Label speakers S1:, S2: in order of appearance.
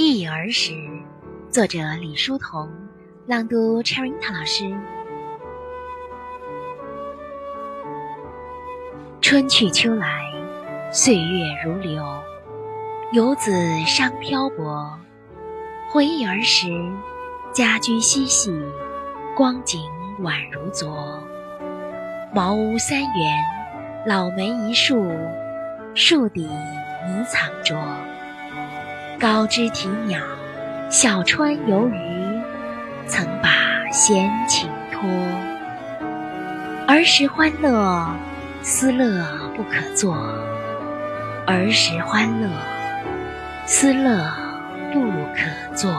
S1: 忆儿时，作者李叔同，朗读 Cherita 老师。春去秋来，岁月如流，游子伤漂泊。回忆儿时，家居嬉戏，光景宛如昨。茅屋三园，老梅一树，树底泥藏着。高枝啼鸟，小川游鱼，曾把闲情托。儿时欢乐，思乐不可作；儿时欢乐，思乐不可作。